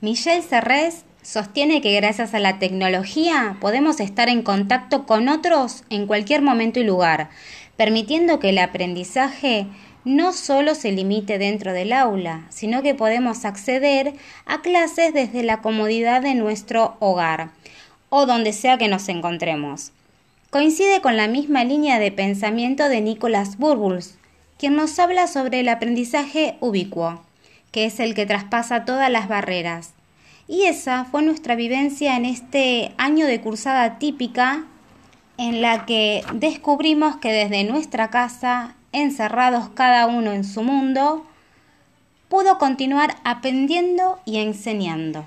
Michelle Serres sostiene que gracias a la tecnología podemos estar en contacto con otros en cualquier momento y lugar, permitiendo que el aprendizaje no solo se limite dentro del aula, sino que podemos acceder a clases desde la comodidad de nuestro hogar o donde sea que nos encontremos. Coincide con la misma línea de pensamiento de Nicholas Burbuls, quien nos habla sobre el aprendizaje ubicuo, que es el que traspasa todas las barreras. Y esa fue nuestra vivencia en este año de cursada típica en la que descubrimos que desde nuestra casa, encerrados cada uno en su mundo, pudo continuar aprendiendo y enseñando.